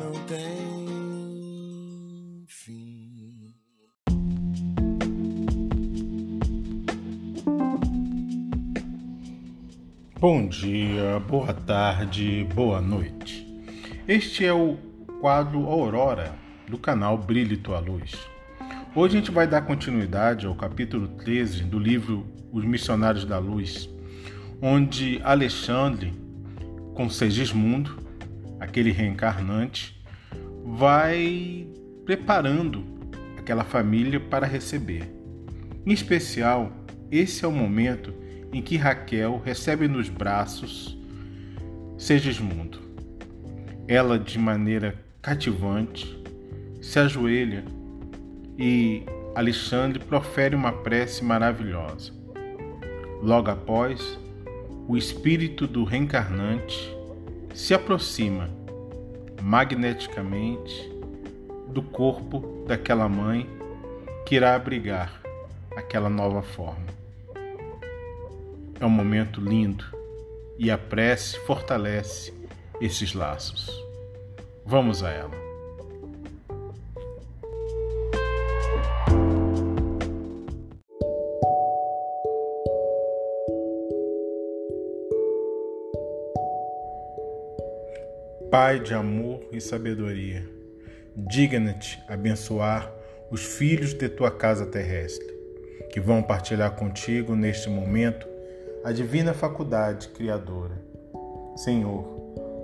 não tem fim. Bom dia, boa tarde, boa noite. Este é o quadro Aurora do canal Brilhe Tua Luz. Hoje a gente vai dar continuidade ao capítulo 13 do livro Os Missionários da Luz, onde Alexandre, com Segismundo, aquele reencarnante, vai preparando aquela família para receber. Em especial, esse é o momento em que Raquel recebe nos braços Segismundo. Ela, de maneira cativante, se ajoelha e Alexandre profere uma prece maravilhosa. Logo após, o espírito do reencarnante se aproxima magneticamente do corpo daquela mãe que irá abrigar aquela nova forma. É um momento lindo e a prece fortalece esses laços. Vamos a ela. Pai de amor e sabedoria, digna-te abençoar os filhos de tua casa terrestre, que vão partilhar contigo neste momento a divina faculdade criadora. Senhor,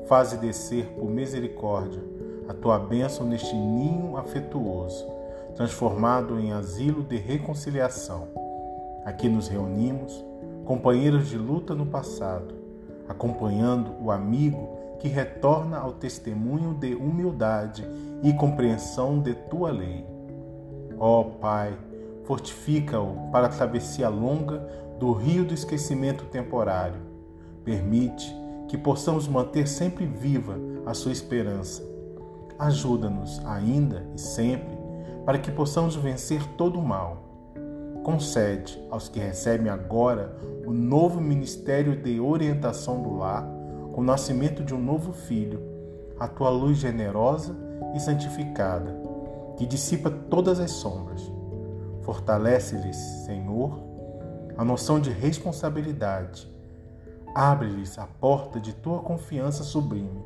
faze descer por misericórdia a tua bênção neste ninho afetuoso, transformado em asilo de reconciliação. Aqui nos reunimos, companheiros de luta no passado, acompanhando o amigo que retorna ao testemunho de humildade e compreensão de tua lei. Ó Pai, fortifica-o para a travessia longa do rio do esquecimento temporário. Permite que possamos manter sempre viva a sua esperança. Ajuda-nos ainda e sempre para que possamos vencer todo o mal. Concede aos que recebem agora o novo ministério de orientação do lar o nascimento de um novo filho, a tua luz generosa e santificada, que dissipa todas as sombras. Fortalece-lhes, Senhor, a noção de responsabilidade. Abre-lhes a porta de tua confiança sublime.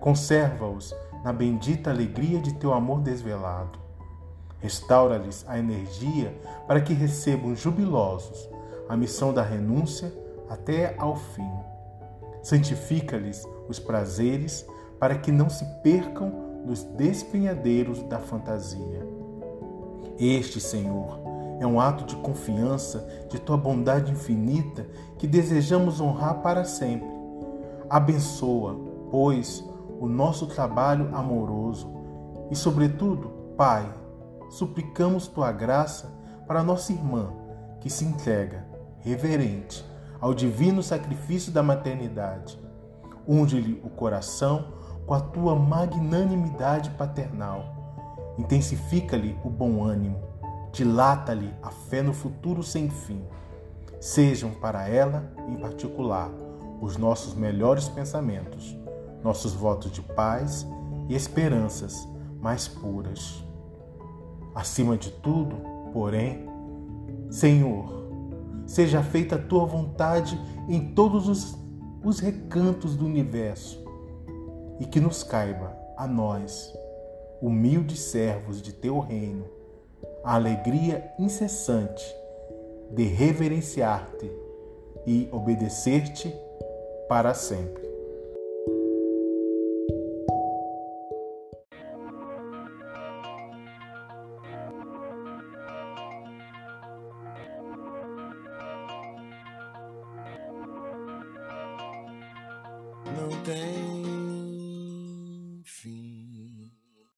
Conserva-os na bendita alegria de teu amor desvelado. Restaura-lhes a energia para que recebam jubilosos a missão da renúncia até ao fim santifica-lhes os prazeres para que não se percam nos despenhadeiros da fantasia. Este, Senhor, é um ato de confiança de tua bondade infinita que desejamos honrar para sempre. Abençoa, pois, o nosso trabalho amoroso e, sobretudo, Pai, suplicamos tua graça para nossa irmã que se entrega reverente ao divino sacrifício da maternidade. Unge-lhe o coração com a tua magnanimidade paternal. Intensifica-lhe o bom ânimo. Dilata-lhe a fé no futuro sem fim. Sejam para ela, em particular, os nossos melhores pensamentos, nossos votos de paz e esperanças mais puras. Acima de tudo, porém, Senhor, seja feita a tua vontade em todos os, os recantos do universo e que nos caiba a nós, humildes servos de teu reino, a alegria incessante de reverenciar-te e obedecer-te para sempre. Não tem